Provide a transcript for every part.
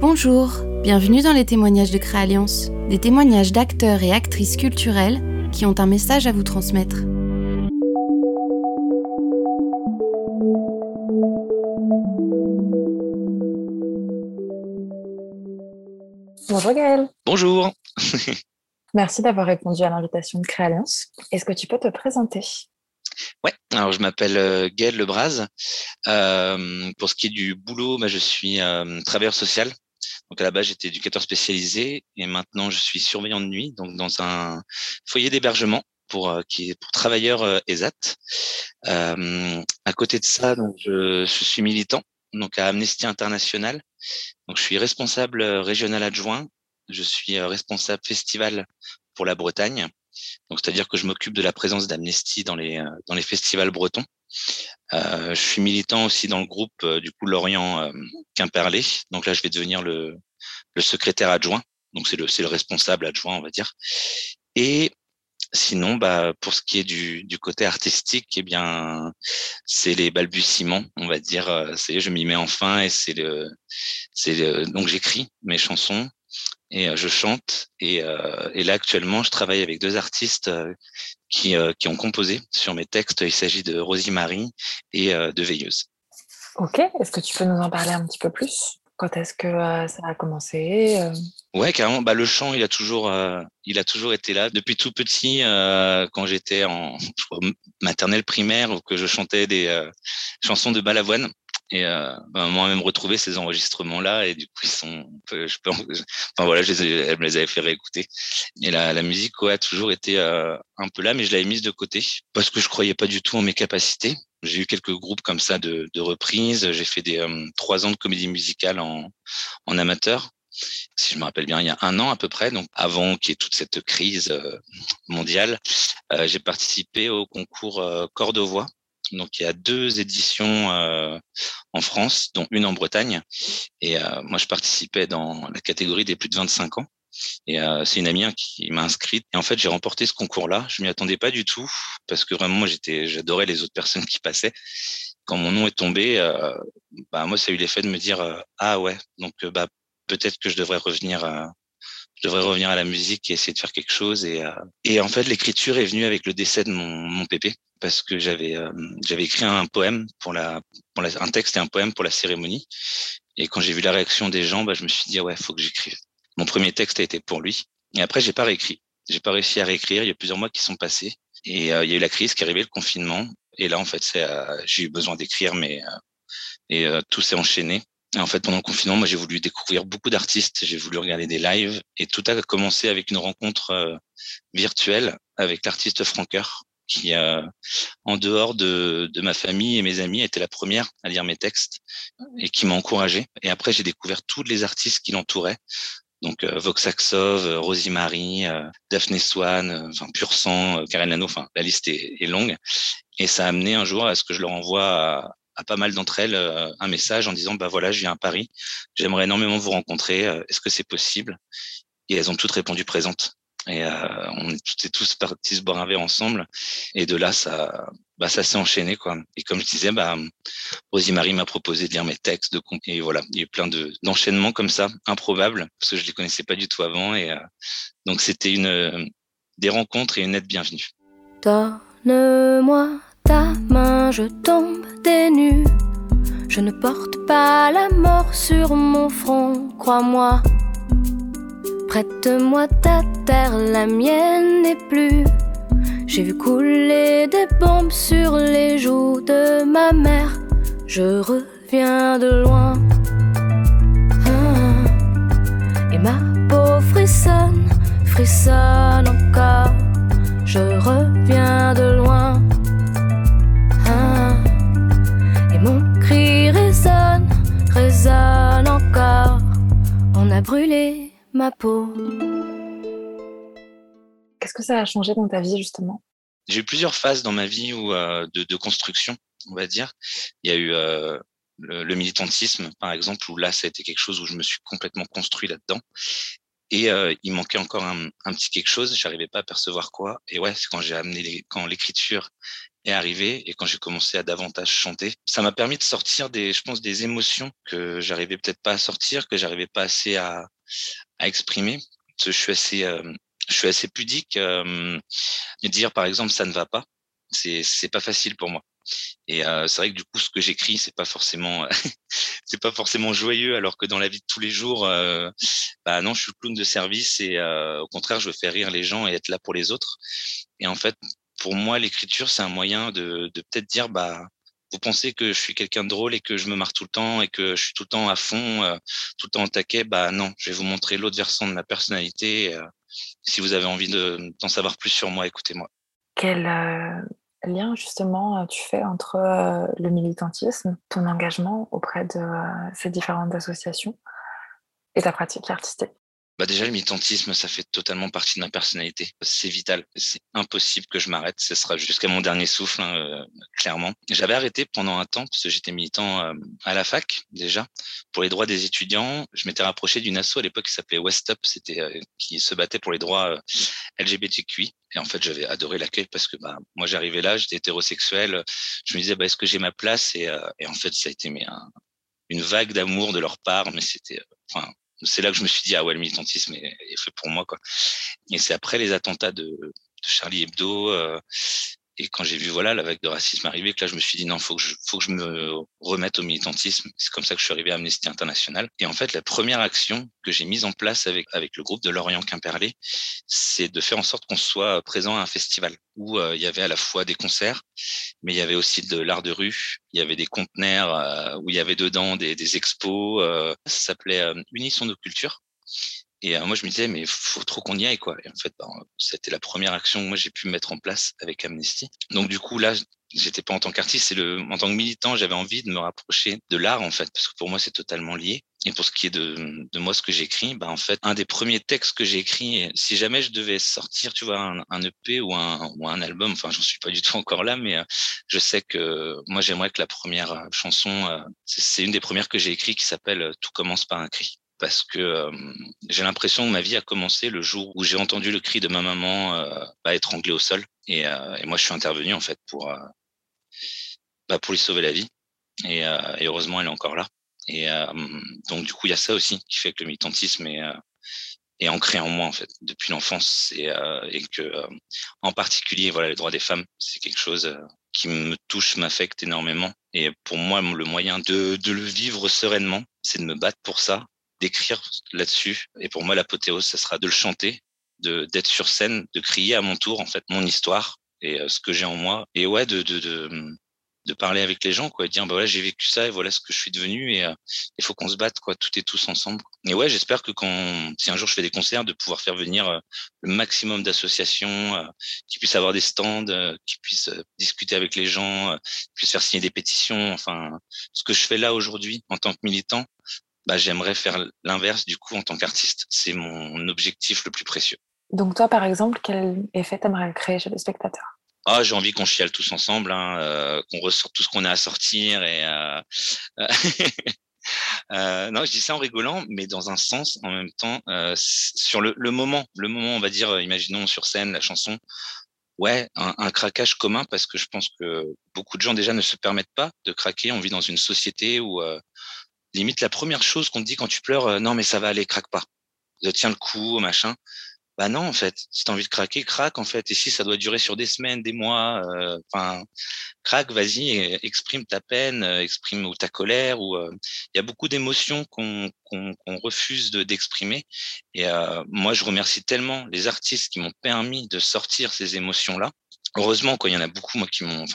Bonjour, bienvenue dans les témoignages de Créalliance, des témoignages d'acteurs et actrices culturelles qui ont un message à vous transmettre. Bonjour Gaël. Bonjour. Merci d'avoir répondu à l'invitation de Créalliance. Est-ce que tu peux te présenter? Ouais, alors je m'appelle euh, Gaël Lebras. Euh, pour ce qui est du boulot, bah, je suis euh, travailleur social. Donc à la base, j'étais éducateur spécialisé et maintenant je suis surveillant de nuit, donc dans un foyer d'hébergement pour qui est pour travailleurs ESAT. à côté de ça, donc je, je, suis militant donc à Amnesty International. Donc je suis responsable régional adjoint. Je suis responsable festival pour la Bretagne donc, c'est-à-dire que je m'occupe de la présence d'Amnesty dans les, euh, dans les festivals bretons. Euh, je suis militant aussi dans le groupe euh, du coup Lorient euh, Quimperlé. Donc là, je vais devenir le, secrétaire adjoint. Donc c'est le, responsable adjoint, on va dire. Et sinon, bah, pour ce qui est du, côté artistique, eh bien, c'est les balbutiements, on va dire. C'est, je m'y mets enfin et c'est le, donc j'écris mes chansons et je chante. Et, là, actuellement, je travaille avec deux artistes qui, qui ont composé sur mes textes. Il s'agit de Rosie Marie et de Veilleuse. Ok, est-ce que tu peux nous en parler un petit peu plus? Quand est-ce que ça a commencé Ouais, carrément. Bah, le chant, il a toujours, il a toujours été là depuis tout petit. quand j'étais en maternelle primaire, ou que je chantais des chansons de Balavoine. Et euh, bah, moi-même retrouvé ces enregistrements-là et du coup ils sont, je peux, enfin voilà, je les, elle me les avait fait réécouter. Et la, la musique ouais, a toujours été euh, un peu là, mais je l'avais mise de côté parce que je croyais pas du tout en mes capacités. J'ai eu quelques groupes comme ça de, de reprises. J'ai fait des euh, trois ans de comédie musicale en, en amateur si je me rappelle bien, il y a un an à peu près, donc avant qu'il y ait toute cette crise euh, mondiale, euh, j'ai participé au concours euh, Corps de Voix donc il y a deux éditions euh, en France, dont une en Bretagne. Et euh, moi, je participais dans la catégorie des plus de 25 ans. Et euh, c'est une amie hein, qui m'a inscrite. Et en fait, j'ai remporté ce concours-là. Je m'y attendais pas du tout parce que vraiment, moi, j'étais, j'adorais les autres personnes qui passaient. Quand mon nom est tombé, euh, bah moi, ça a eu l'effet de me dire euh, ah ouais, donc bah peut-être que je devrais revenir je devrais revenir à la musique et essayer de faire quelque chose. Et, euh, et en fait, l'écriture est venue avec le décès de mon, mon pépé parce que j'avais euh, j'avais écrit un poème pour la, pour la, un texte et un poème pour la cérémonie. Et quand j'ai vu la réaction des gens, bah, je me suis dit ouais, faut que j'écrive. Mon premier texte a été pour lui. Et après, j'ai pas réécrit. J'ai pas réussi à réécrire. Il y a plusieurs mois qui sont passés. Et euh, il y a eu la crise qui est arrivée, le confinement. Et là, en fait, c'est, j'ai eu besoin d'écrire, mais et tout s'est enchaîné. En fait, pendant le confinement, moi, j'ai voulu découvrir beaucoup d'artistes. J'ai voulu regarder des lives et tout a commencé avec une rencontre euh, virtuelle avec l'artiste Franker, qui, euh, en dehors de, de, ma famille et mes amis, était la première à lire mes textes et qui m'a encouragé. Et après, j'ai découvert tous les artistes qui l'entouraient. Donc euh, Vox Axov, euh, Rosie Marie, Daphné Swan, enfin Pur Karen Lano, enfin la liste est, longue. Et ça a amené un jour à ce que je leur envoie pas mal d'entre elles euh, un message en disant bah voilà, je viens à Paris, j'aimerais énormément vous rencontrer, euh, est-ce que c'est possible? Et elles ont toutes répondu présentes. Et euh, on est tous partis se boire un verre ensemble. Et de là, ça, bah, ça s'est enchaîné, quoi. Et comme je disais, bah, Rosie Marie m'a proposé de lire mes textes, de et voilà, il y a eu plein de d'enchaînements comme ça, improbables, parce que je les connaissais pas du tout avant. Et donc c'était une des rencontres et une aide bienvenue. Donne-moi ta main, je tombe des. Je ne porte pas la mort sur mon front, crois-moi. Prête-moi ta terre, la mienne n'est plus. J'ai vu couler des bombes sur les joues de ma mère. Je reviens de loin. Ah, et ma peau frissonne, frissonne encore. Je reviens de loin. Résonne encore. On a brûlé ma peau. Qu'est-ce que ça a changé dans ta vie justement? J'ai eu plusieurs phases dans ma vie où, euh, de, de, construction, on va dire. Il y a eu euh, le, le, militantisme, par exemple, où là, ça a été quelque chose où je me suis complètement construit là-dedans. Et euh, il manquait encore un, un, petit quelque chose, j'arrivais pas à percevoir quoi. Et ouais, c'est quand j'ai amené les, quand l'écriture est arrivé et quand j'ai commencé à davantage chanter, ça m'a permis de sortir des, je pense, des émotions que j'arrivais peut-être pas à sortir, que j'arrivais pas assez à, à exprimer. Je suis assez, euh, je suis assez pudique. Euh, dire par exemple ça ne va pas, c'est c'est pas facile pour moi. Et euh, c'est vrai que du coup, ce que j'écris, c'est pas forcément, c'est pas forcément joyeux, alors que dans la vie de tous les jours, euh, bah non, je suis clown de service et euh, au contraire, je veux faire rire les gens et être là pour les autres. Et en fait, pour moi, l'écriture, c'est un moyen de, peut-être dire, bah, vous pensez que je suis quelqu'un de drôle et que je me marre tout le temps et que je suis tout le temps à fond, euh, tout le temps en taquet, bah non, je vais vous montrer l'autre versant de ma personnalité. Euh, si vous avez envie d'en savoir plus sur moi, écoutez-moi. Quel euh, lien justement tu fais entre le militantisme, ton engagement auprès de ces différentes associations et ta pratique artistique? Bah déjà, le militantisme, ça fait totalement partie de ma personnalité. C'est vital. C'est impossible que je m'arrête. Ce sera jusqu'à mon dernier souffle, hein, euh, clairement. J'avais arrêté pendant un temps parce que j'étais militant euh, à la fac déjà pour les droits des étudiants. Je m'étais rapproché d'une asso à l'époque qui s'appelait West Up, c'était euh, qui se battait pour les droits LGBTQI. Et en fait, j'avais adoré l'accueil parce que bah, moi, j'arrivais là, j'étais hétérosexuel. Je me disais, bah, est-ce que j'ai ma place? Et, et, en fait, ça a été mais, une vague d'amour de leur part. Mais c'était, enfin, c'est là que je me suis dit ah ouais le militantisme est, fait pour moi quoi. Et c'est après les attentats de, Charlie Hebdo euh, et quand j'ai vu voilà la vague de racisme arriver, que là je me suis dit non, faut que je, faut que je me remette au militantisme. C'est comme ça que je suis arrivé à Amnesty International. Et en fait, la première action que j'ai mise en place avec avec le groupe de Lorient Quimperlé, c'est de faire en sorte qu'on soit présent à un festival où euh, il y avait à la fois des concerts, mais il y avait aussi de l'art de rue. Il y avait des conteneurs euh, où il y avait dedans des, des expos. Euh, ça s'appelait Unisson de culture. Et euh, moi, je me disais, mais faut trop qu'on y aille, quoi. Et en fait, ben, c'était la première action que moi j'ai pu mettre en place avec Amnesty. Donc du coup, là, j'étais pas en tant qu'artiste, c'est le, en tant que militant, j'avais envie de me rapprocher de l'art, en fait, parce que pour moi, c'est totalement lié. Et pour ce qui est de, de moi, ce que j'écris, bah, en fait, un des premiers textes que j'ai écrit, si jamais je devais sortir, tu vois, un, EP ou un, ou un album, enfin, j'en suis pas du tout encore là, mais euh, je sais que moi, j'aimerais que la première euh, chanson, c'est une des premières que j'ai écrites qui s'appelle Tout commence par un cri parce que j'ai l'impression que ma vie a commencé le jour où j'ai entendu le cri de ma maman euh, bah, au sol. Et, euh, et, moi, je suis intervenu en fait pour, euh, bah, pour lui sauver la vie. Et, euh, et, heureusement, elle est encore là. Et donc, du coup, il y a ça aussi qui fait que le militantisme est, ancré en moi en fait depuis l'enfance et, que, en particulier, voilà, les droits des femmes, c'est quelque chose qui me touche, m'affecte énormément. Et pour moi, le moyen de le vivre sereinement, c'est de me battre pour ça d'écrire là-dessus. Et pour moi, l'apothéose, ce sera de le chanter, de d'être sur scène, de crier à mon tour en fait mon histoire et euh, ce que j'ai en moi. Et ouais, de, de, de, de parler avec les gens, quoi, de dire bah voilà j'ai vécu ça et voilà ce que je suis devenu et euh, il faut qu'on se batte quoi, tout et tous ensemble. Et ouais, j'espère que quand si un jour je fais des concerts, de pouvoir faire venir euh, le maximum d'associations qui puissent avoir des stands, qui puissent discuter avec les gens, qui puissent faire signer des pétitions. Enfin, ce que je fais là aujourd'hui en tant que militant, bah, j'aimerais faire l'inverse du coup en tant qu'artiste. C'est mon objectif le plus précieux. Donc toi, par exemple, quel effet t'aimerais créer chez les spectateurs? Ah, j'ai envie qu'on chiale tous ensemble, hein, euh, qu'on ressorte tout ce qu'on a à sortir. Et euh, euh, non, je dis ça en rigolant, mais dans un sens, en même temps, sur le, le, moment, le moment, on va dire, imaginons sur scène la chanson, ouais, un, un, craquage commun parce que je pense que beaucoup de gens déjà ne se permettent pas de craquer. On vit dans une société où limite la première chose qu'on te dit quand tu pleures, euh, non mais ça va aller, craque pas. Tiens le coup, machin. Bah non, en fait, si t'as envie de craquer, craque en fait. Et si ça doit durer sur des semaines, des mois, euh, enfin, craque, vas-y, exprime ta peine, euh, exprime ou ta colère. Ou il y a beaucoup d'émotions qu'on refuse d'exprimer. et moi, je remercie tellement les artistes qui m'ont permis de sortir ces émotions-là. Heureusement, quoi, il y en a beaucoup, moi, qui m'ont,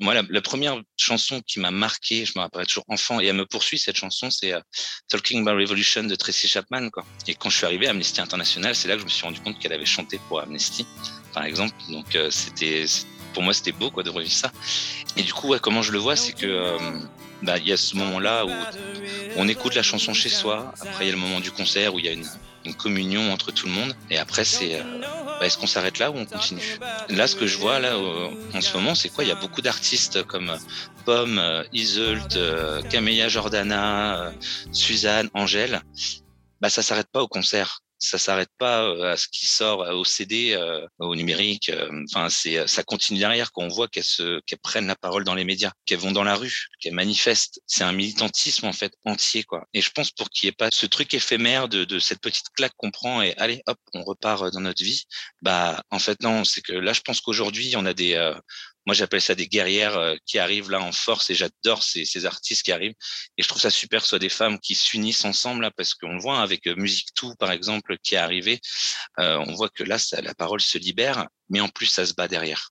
moi, la, première chanson qui m'a marqué, je me rappelle toujours enfant, et elle me poursuit cette chanson, c'est uh, Talking About Revolution de Tracy Chapman. Quoi. Et quand je suis arrivé à Amnesty International, c'est là que je me suis rendu compte qu'elle avait chanté pour Amnesty, par exemple. Donc euh, c'était, pour moi, c'était beau quoi de revivre ça. Et du coup, comment je le vois, c'est que euh, bah, il y a ce moment-là où on écoute la chanson chez soi. Après, il y a le moment du concert où il y a une, communion entre tout le monde. Et après, c'est euh, bah, est-ce qu'on s'arrête là ou on continue? Là, ce que je vois là en ce moment, c'est quoi? Il y a beaucoup d'artistes comme Pomme, Iseult, Camélia Jordana, Suzanne, Angèle. Bah, ça s'arrête pas au concert. Ça s'arrête pas à ce qui sort au CD, au numérique. Enfin, c'est ça continue derrière. Quand on voit qu'elles se qu'elles prennent la parole dans les médias, qu'elles vont dans la rue, qu'elles manifestent, c'est un militantisme en fait entier quoi. Et je pense pour qu'il n'y ait pas ce truc éphémère de, de cette petite claque qu'on prend et allez hop, on repart dans notre vie. Bah en fait non, c'est que là je pense qu'aujourd'hui on a des moi j'appelle ça des guerrières euh, qui arrivent là en force et j'adore ces, artistes qui arrivent. Et je trouve ça super soit des femmes qui s'unissent ensemble là parce qu'on voit avec euh, Musique Tout par exemple qui est arrivé euh, on voit que là la parole se libère mais en plus ça se bat derrière.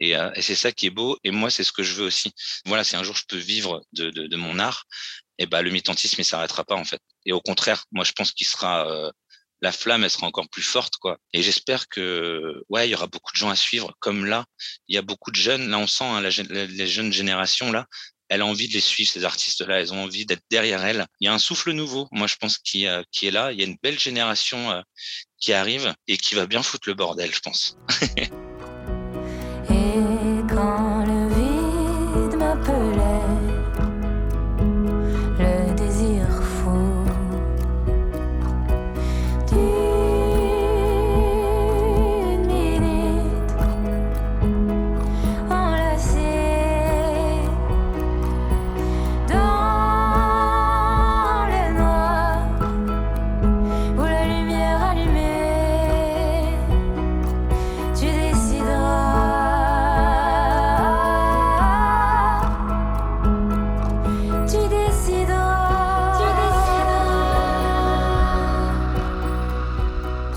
Et, c'est ça qui est beau. Et moi c'est ce que je veux aussi. Voilà si un jour je peux vivre de, mon art et eh ben le militantisme il s'arrêtera pas en fait. Et au contraire moi je pense qu'il sera la flamme, elle sera encore plus forte, quoi. Et j'espère que, ouais, il y aura beaucoup de gens à suivre. Comme là, il y a beaucoup de jeunes. Là, on sent hein, la, les jeunes générations là. Elle a envie de les suivre, ces artistes-là. Elles ont envie d'être derrière elles. Il y a un souffle nouveau, moi, je pense, qui, euh, qui est là. Il y a une belle génération euh, qui arrive et qui va bien foutre le bordel, je pense.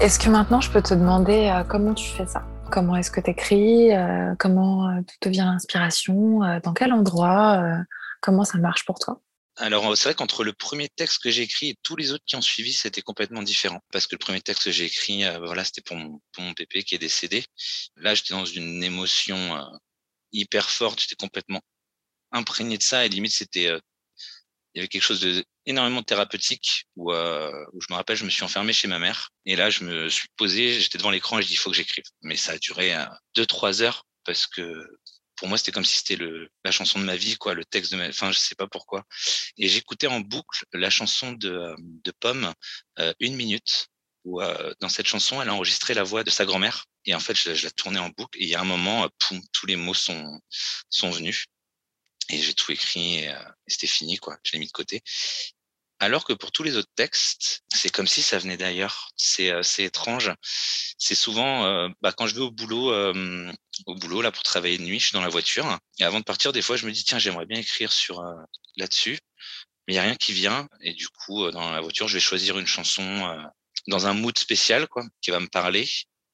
Est-ce que maintenant je peux te demander euh, comment tu fais ça? Comment est-ce que tu écris euh, Comment euh, te vient l'inspiration Dans quel endroit Comment ça marche pour toi? Alors, c'est vrai qu'entre le premier texte que j'ai écrit et tous les autres qui ont suivi, c'était complètement différent. Parce que le premier texte que j'ai écrit, voilà, c'était pour mon, pour pépé qui est décédé. Là, j'étais dans une émotion hyper forte. J'étais complètement imprégné de ça. Et limite, c'était, il y avait quelque chose de thérapeutique où, euh, où, je me rappelle, je me suis enfermé chez ma mère et là, je me suis posé, j'étais devant l'écran et je dis il faut que j'écrive. Mais ça a duré euh, deux trois heures parce que pour moi, c'était comme si c'était le la chanson de ma vie, quoi, le texte de ma, enfin, je sais pas pourquoi. Et j'écoutais en boucle la chanson de euh, de Pomme euh, une minute où euh, dans cette chanson, elle a enregistré la voix de sa grand-mère et en fait, je, je la tournais en boucle et il y a un moment, poum, tous les mots sont sont venus et j'ai tout écrit et, euh, c'était fini quoi. Je l'ai mis de côté. Alors que pour tous les autres textes, c'est comme si ça venait d'ailleurs. C'est euh, c'est étrange. C'est souvent euh, bah, quand je vais au boulot, au boulot là pour travailler de nuit, je suis dans la voiture et avant de partir, des fois je me dis tiens j'aimerais bien écrire sur là-dessus, mais il y a rien qui vient et du coup dans la voiture je vais choisir une chanson dans un mood spécial quoi qui va me parler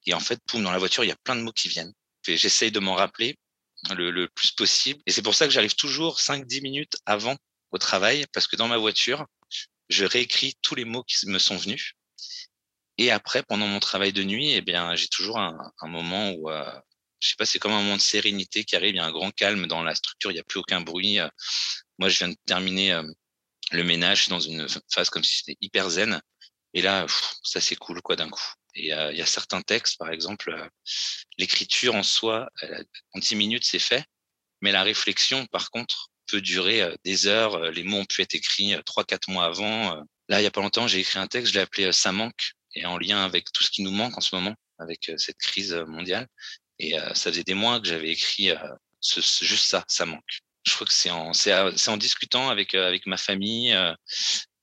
et en fait poum dans la voiture il y a plein de mots qui viennent. J'essaye de m'en rappeler le, plus possible. Et c'est pour ça que j'arrive toujours 5-10 minutes avant au travail, parce que dans ma voiture, je réécris tous les mots qui me sont venus. Et après, pendant mon travail de nuit, eh bien, j'ai toujours un, moment où, euh, je sais pas, c'est comme un moment de sérénité qui arrive. Il y a un grand calme dans la structure. Il n'y a plus aucun bruit. Moi, je viens de terminer euh, le ménage dans une phase comme si c'était hyper zen. Et là, ça cool quoi d'un coup. Euh, il y a certains textes, par exemple, euh, l'écriture en soi, en 10 minutes, c'est fait. Mais la réflexion, par contre, peut durer euh, des heures. Les mots ont pu être écrits trois, quatre mois avant. Là, il y a pas longtemps, j'ai écrit un texte, je l'ai appelé Ça manque, et en lien avec tout ce qui nous manque en ce moment, avec cette crise mondiale. Et ça faisait des mois que j'avais écrit juste ça, ça manque. Je crois que c'est en, en discutant avec, avec ma famille, avec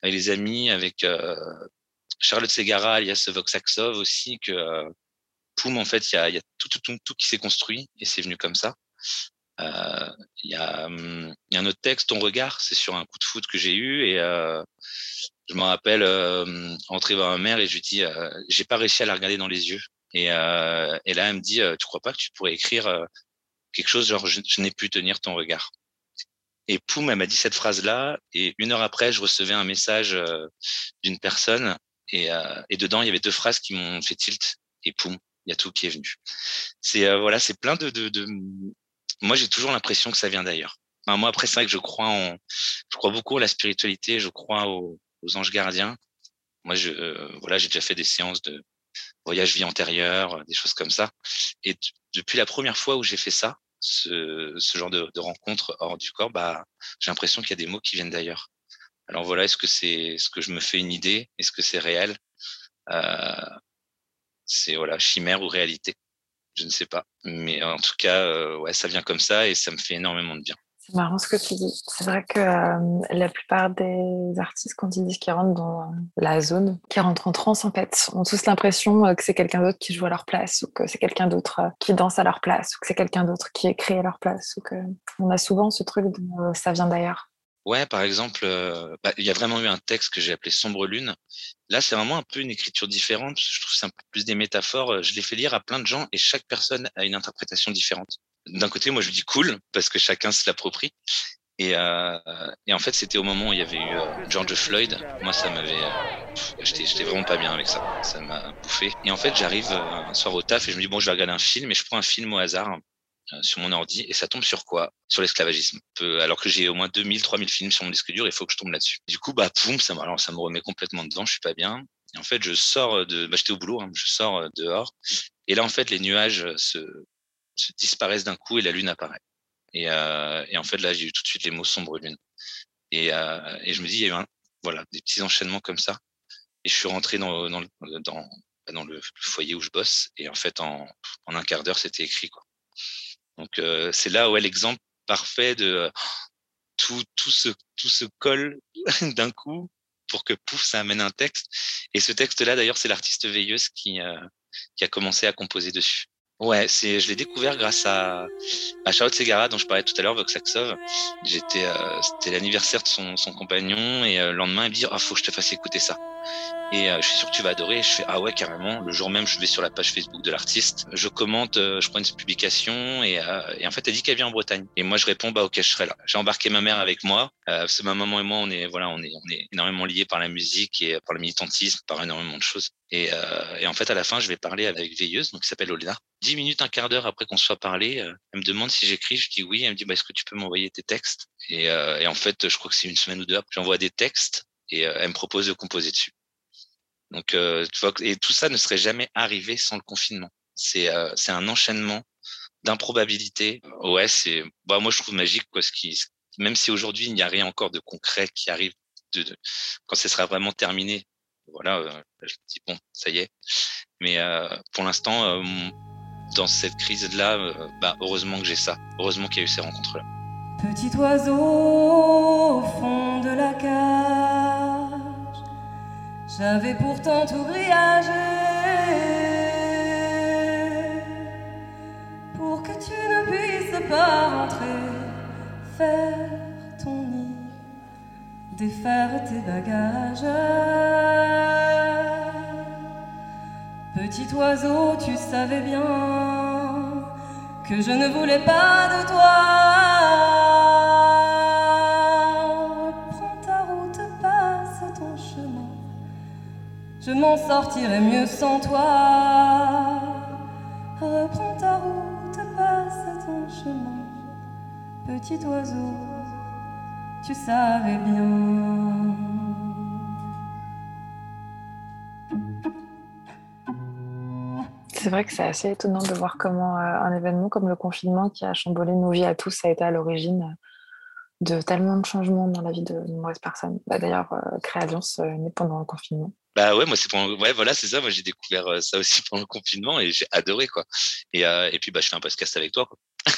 les amis, avec Charlotte Segara, alias Voxaxov aussi, que euh, Poum, en fait, il y a, tout, tout, tout, qui s'est construit et c'est venu comme ça. Euh, il y, a, hum, un autre texte, Ton regard, c'est sur un coup de foot que j'ai eu et euh, je me rappelle euh, entrer voir ma mère et je lui dis j'ai pas réussi à la regarder dans les yeux et, et là elle me dit tu crois pas que tu pourrais écrire quelque chose genre je, n'ai pu tenir ton regard et poum elle m'a dit cette phrase là et une heure après je recevais un message d'une personne et, euh, et dedans, il y avait deux phrases qui m'ont fait tilt. Et poum, il y a tout qui est venu. C'est euh, voilà, c'est plein de, de, de... Moi, j'ai toujours l'impression que ça vient d'ailleurs. Enfin, moi, après, c'est vrai que je crois en, je crois beaucoup à la spiritualité, je crois aux, aux anges gardiens. Moi, je, euh, voilà, j'ai déjà fait des séances de voyage vie antérieure, des choses comme ça. Et depuis la première fois où j'ai fait ça, ce, ce genre de, de rencontre hors du corps, bah, j'ai l'impression qu'il y a des mots qui viennent d'ailleurs. Alors voilà, est-ce que c'est, ce que je me fais une idée? Est-ce que c'est réel? C'est voilà, chimère ou réalité? Je ne sais pas. Mais en tout cas, ouais, ça vient comme ça et ça me fait énormément de bien. C'est marrant ce que tu dis. C'est vrai que euh, la plupart des artistes, quand ils disent qu'ils rentrent dans la zone, qui rentrent en transe, en fait, ont tous l'impression euh, que c'est quelqu'un d'autre qui joue à leur place, ou que c'est quelqu'un d'autre euh, qui danse à leur place, ou que c'est quelqu'un d'autre qui écrit à leur place, ou que on a souvent ce truc de ça vient d'ailleurs. Ouais, par exemple, bah, il y a vraiment eu un texte que j'ai appelé Sombre Lune. Là, c'est vraiment un peu une écriture différente. Je trouve que c'est un peu plus des métaphores. Je l'ai fait lire à plein de gens et chaque personne a une interprétation différente d'un côté, moi, je dis cool parce que chacun se l'approprie. Et, euh, et, en fait, c'était au moment où il y avait eu euh, George Floyd. Moi, ça m'avait, euh, j'étais, vraiment pas bien avec ça. Ça m'a bouffé. Et en fait, j'arrive euh, un soir au taf et je me dis bon, je vais regarder un film. Et je prends un film au hasard sur mon ordi et ça tombe sur quoi? Sur l'esclavagisme. Alors que j'ai au moins 2000, 3000 films sur mon disque dur, il faut que je tombe là-dessus. Du coup, bah, poum, ça, ça me remet complètement dedans. Je suis pas bien. Et en fait, je sors de, bah, j'étais au boulot, hein, je sors dehors. Et là, en fait, les nuages se se disparaissent d'un coup et la lune apparaît. Et, euh, en fait, là, j'ai eu tout de suite les mots sombre lune. Et, euh, je me dis, il y a eu un, voilà, des petits enchaînements comme ça. Et je suis rentré dans, dans, dans, dans le foyer où je bosse. Et en fait, en, en un quart d'heure, c'était écrit. Quoi. Donc, euh, c'est là où est l'exemple parfait de tout, tout, se, tout se colle d'un coup pour que pouf, ça amène un texte. Et ce texte-là, d'ailleurs, c'est l'artiste veilleuse qui, euh, qui a commencé à composer dessus. Ouais, c'est, je l'ai découvert grâce à, à Charlotte Segara, dont je parlais tout à l'heure, Voxaxov. J'étais, euh, c'était l'anniversaire de son, son compagnon, et euh, le lendemain, il me dit, ah, faut que je te fasse écouter ça. Et euh, je suis sûr que tu vas adorer. je fais, ah ouais, carrément. Le jour même, je vais sur la page Facebook de l'artiste, je commente, je prends une publication, et, et en fait, elle dit qu'elle vient en Bretagne. Et moi, je réponds, bah, ok, je serai là. J'ai embarqué ma mère avec moi, parce que ma maman et moi, on est, voilà, on est, on est énormément liés par la musique et par le militantisme, par énormément de choses. Et, et en fait, à la fin, je vais parler avec Veilleuse, donc qui s'appelle Olena, dix minutes, un quart d'heure après qu'on soit parlé, euh, elle me demande si j'écris. Je dis oui. Elle me dit bah, est-ce que tu peux m'envoyer tes textes? Et, euh, et, en fait, je crois que c'est une semaine ou deux j'envoie des textes et euh, elle me propose de composer dessus. Donc, tu vois, et tout ça ne serait jamais arrivé sans le confinement. C'est c'est un enchaînement d'improbabilité. Ouais, c'est bah moi je trouve magique quoi. Ce qui, même si aujourd'hui il n'y a rien encore de concret qui arrive, quand ce sera vraiment terminé, voilà, je me dis bon, ça y est. Mais pour l'instant, dans cette crise-là, euh, bah, heureusement que j'ai ça. Heureusement qu'il y a eu ces rencontres-là. Petit oiseau au fond de la cage, j'avais pourtant tout grillagé pour que tu ne puisses pas rentrer, faire ton nid, défaire tes bagages. Petit oiseau, tu savais bien que je ne voulais pas de toi. Je m'en sortirai mieux sans toi. Reprends ta route, passe ton chemin. Petit oiseau, tu savais bien. c'est vrai que c'est assez étonnant de voir comment euh, un événement comme le confinement qui a chamboulé nos vies à tous a été à l'origine de tellement de changements dans la vie de nombreuses personnes. Bah, D'ailleurs, euh, Créalliance euh, est pendant le confinement. Bah ouais, moi c'est pendant... ouais, voilà, c'est ça. Moi j'ai découvert euh, ça aussi pendant le confinement et j'ai adoré quoi. Et, et puis bah je fais un podcast avec toi. Quoi.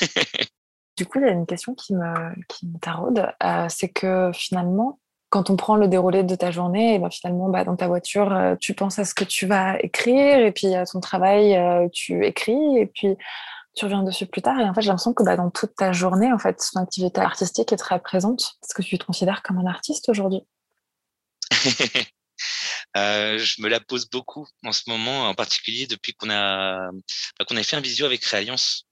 du coup, il y a une question qui me, qui me taraude, c'est que finalement, quand on prend le déroulé de ta journée, et ben finalement, bah, dans ta voiture, euh, tu penses à ce que tu vas écrire, et puis à ton travail, euh, tu écris, et puis tu reviens dessus plus tard. Et en fait, j'ai l'impression que bah, dans toute ta journée, en fait, ton activité artistique est très présente. Est-ce que tu te considères comme un artiste aujourd'hui? euh, je me la pose beaucoup en ce moment, en particulier depuis qu'on a bah, qu'on a fait un visio avec Réalliance.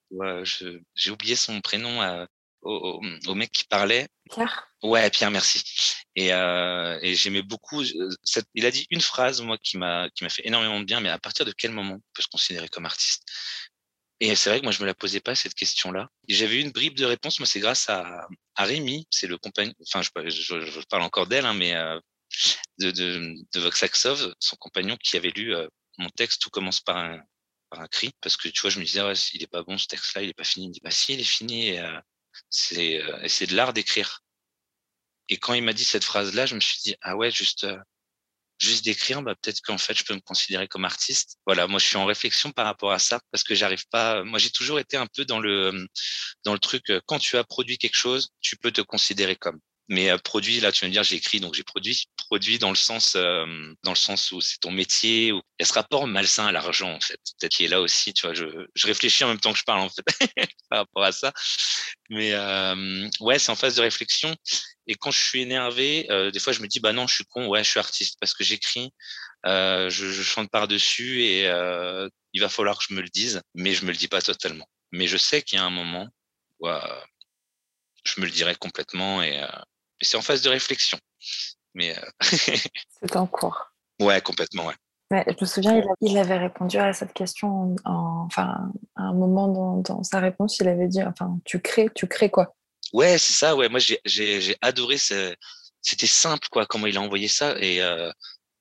J'ai oublié son prénom au, au, mec qui parlait. Pierre? Ouais, Pierre, merci. Et, euh, et j'aimais beaucoup. Euh, Cette, il a dit une phrase, moi, qui m'a qui m'a fait énormément de bien. Mais à partir de quel moment on peut se considérer comme artiste? Et c'est vrai que moi, je me la posais pas cette question-là. J'avais eu une bribe de réponse. Moi, c'est grâce à, à Rémi, c'est le compagnon. Enfin, je, je, je, parle encore d'elle, hein, mais euh, de, de, Voxaxov, son compagnon, qui avait lu euh, mon texte. Tout commence par un cri, parce que tu vois, je me disais, il est pas bon ce texte-là, il est pas fini. Il me dit, bah si, il est fini. Et, euh, c'est euh, c'est de l'art d'écrire. Et quand il m'a dit cette phrase-là, je me suis dit ah ouais, juste juste d'écrire, bah, peut-être qu'en fait, je peux me considérer comme artiste. Voilà, moi, je suis en réflexion par rapport à ça parce que j'arrive pas. Moi, j'ai toujours été un peu dans le dans le truc. Quand tu as produit quelque chose, tu peux te considérer comme. Mais produit, là, tu vas me dire, j'ai écrit, donc j'ai produit. Produit dans le sens, dans le sens où c'est ton métier. Où... Il y a ce rapport malsain à l'argent, en fait, peut-être qui est là aussi. Tu vois, je, réfléchis en même temps que je parle, en fait, par rapport à ça. Mais ouais, c'est en phase de réflexion. Et quand je suis énervé, des fois, je me dis, bah non, je suis con. Ouais, je suis artiste parce que j'écris, je, je, chante par dessus et il va falloir que je me le dise, mais je me le dis pas totalement. Mais je sais qu'il y a un moment où je me le dirai complètement et c'est en phase de réflexion. Mais euh, c'est en cours. Ouais, complètement, ouais. Mais je me souviens, il, avait répondu à cette question, en, enfin, à un moment dans, dans, sa réponse, il avait dit, enfin, tu crées, tu crées quoi? Ouais, c'est ça. Ouais, moi j'ai adoré. C'était simple, quoi, comment il a envoyé ça, et euh,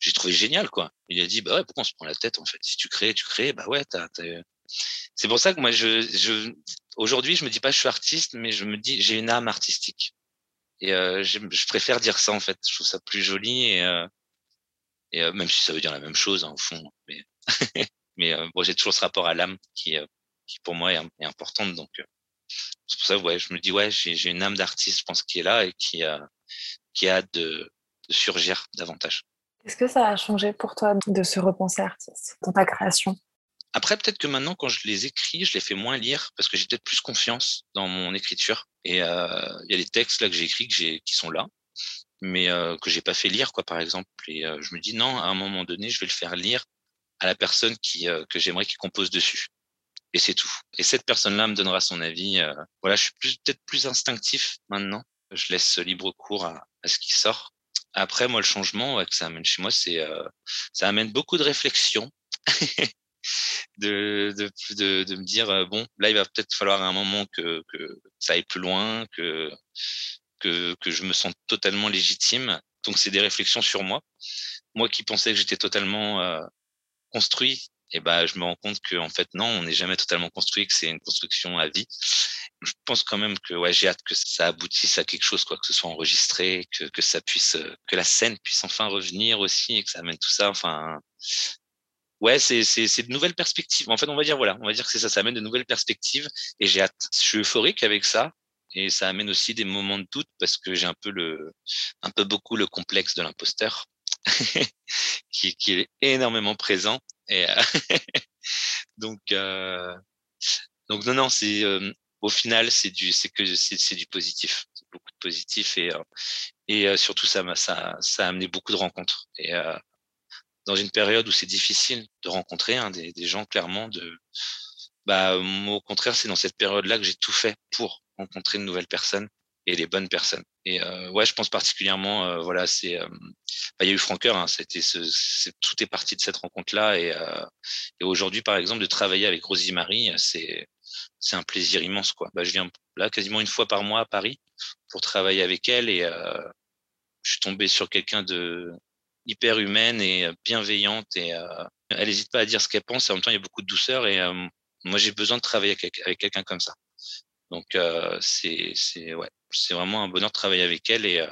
j'ai trouvé génial, quoi. Il a dit, bah ouais, pourquoi on se prend la tête en fait? Si tu crées, tu crées, bah ouais, t'as. C'est pour ça que moi, je, je aujourd'hui, je me dis pas je suis artiste, mais je me dis j'ai une âme artistique. Et je, préfère dire ça en fait. Je trouve ça plus joli et, même si ça veut dire la même chose hein, au fond. Mais, mais bon, j'ai toujours ce rapport à l'âme qui, pour moi est, est importante. Donc c'est pour ça ouais, je me dis ouais, j'ai une âme d'artiste, je pense, qui est là et qui a qui a de, de surgir davantage. Est-ce que ça a changé pour toi de se repenser artiste dans ta création? Après, peut-être que maintenant, quand je les écris, je les fais moins lire parce que j'ai peut-être plus confiance dans mon écriture. Et euh, il y a des textes là que j'ai écrits que qui sont là, mais euh, que j'ai pas fait lire, quoi, par exemple. Et euh, je me dis non, à un moment donné, je vais le faire lire à la personne qui euh, que j'aimerais qu'il compose dessus. Et c'est tout. Et cette personne-là me donnera son avis. Euh, voilà, je suis peut-être plus instinctif maintenant. Je laisse libre cours à, à ce qui sort. Après, moi, le changement ouais, que ça amène chez moi, c'est ça amène beaucoup de réflexion. de, de, de, me dire euh, bon là il va peut-être falloir à un moment que, que ça aille plus loin que, que que je me sens totalement légitime. Donc c'est des réflexions sur moi. Moi qui pensais que j'étais totalement euh, construit et eh ben je me rends compte que en fait non on n'est jamais totalement construit que c'est une construction à vie. Je pense quand même que ouais j'ai hâte que ça aboutisse à quelque chose quoi que ce soit enregistré que que ça puisse que la scène puisse enfin revenir aussi et que ça amène tout ça enfin ouais, c'est, c'est, c'est de nouvelles perspectives. En fait, on va dire, voilà, on va dire que c'est ça, ça amène de nouvelles perspectives et j'ai hâte. Je suis euphorique avec ça et ça amène aussi des moments de doute parce que j'ai un peu le, un peu beaucoup le complexe de l'imposteur qui, qui est énormément présent et euh, donc, euh, donc non, non, c'est, euh, au final, c'est du, c'est que c'est, du positif, beaucoup de positif et, et surtout ça m'a, ça, ça a amené beaucoup de rencontres et dans une période où c'est difficile de rencontrer hein, des, des, gens clairement de bah au contraire c'est dans cette période là que j'ai tout fait pour rencontrer de nouvelles personnes et les bonnes personnes. Et euh, ouais je pense particulièrement euh, voilà c'est euh, bah, il y a eu Franqueur hein, c'était ce, tout est parti de cette rencontre là et, euh, et aujourd'hui par exemple de travailler avec Rosie Marie c'est c'est un plaisir immense quoi. Bah je viens là quasiment une fois par mois à Paris pour travailler avec elle et euh, je suis tombé sur quelqu'un de hyper humaine et bienveillante et elle n'hésite pas à dire ce qu'elle pense. En même temps, il y a beaucoup de douceur et moi, j'ai besoin de travailler avec, quelqu'un comme ça. Donc, c'est c'est ouais, c'est vraiment un bonheur de travailler avec elle et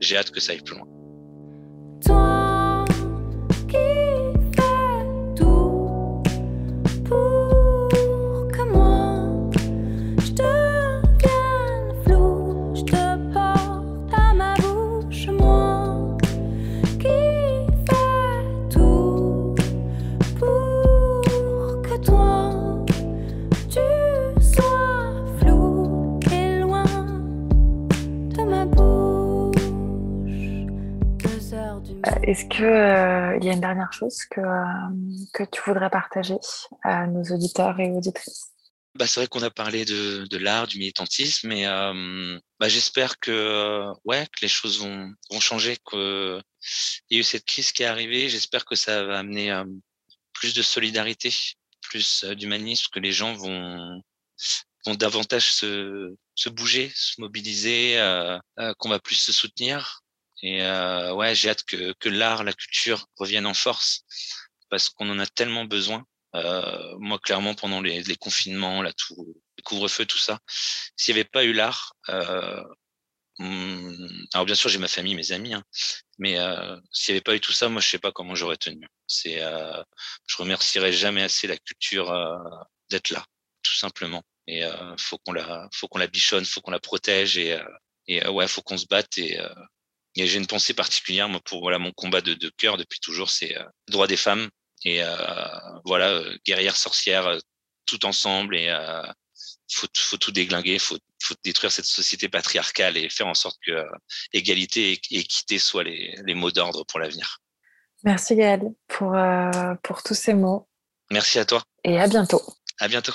j'ai hâte que ça aille plus loin. Est-ce qu'il euh, y a une dernière chose que, euh, que tu voudrais partager à nos auditeurs et auditrices? Bah, C'est vrai qu'on a parlé de, de l'art, du militantisme, mais euh, bah, j'espère que, ouais, que les choses vont, vont changer, qu'il y a eu cette crise qui est arrivée. J'espère que ça va amener plus de solidarité, plus d'humanisme, que les gens vont, vont davantage se, se bouger, se mobiliser, qu'on va plus se soutenir et euh, ouais, j'ai hâte que, l'art, la culture reviennent en force parce qu'on en a tellement besoin. Euh, moi, clairement, pendant les, les confinements, là, tout, le couvre-feu, tout ça, s'il n'y avait pas eu l'art, euh, Mmh, alors bien sûr, j'ai ma famille, mes amis, hein, mais euh, s'il n'y avait pas eu tout ça, moi, je sais pas comment j'aurais tenu. C'est, euh, je remercierai jamais assez la culture d'être là, tout simplement. Et faut qu'on la, faut qu'on la bichonne, faut qu'on la protège et, et ouais, faut qu'on se batte. Et, et j'ai une pensée particulière moi pour voilà mon combat de, de cœur depuis toujours, c'est le droit des femmes et voilà guerrière sorcière tout ensemble et faut, faut tout déglinguer, faut, faut détruire cette société patriarcale et faire en sorte que euh, égalité et équité soient les, les mots d'ordre pour l'avenir. Merci Gaël pour, euh, pour tous ces mots. Merci à toi. Et à bientôt. À bientôt.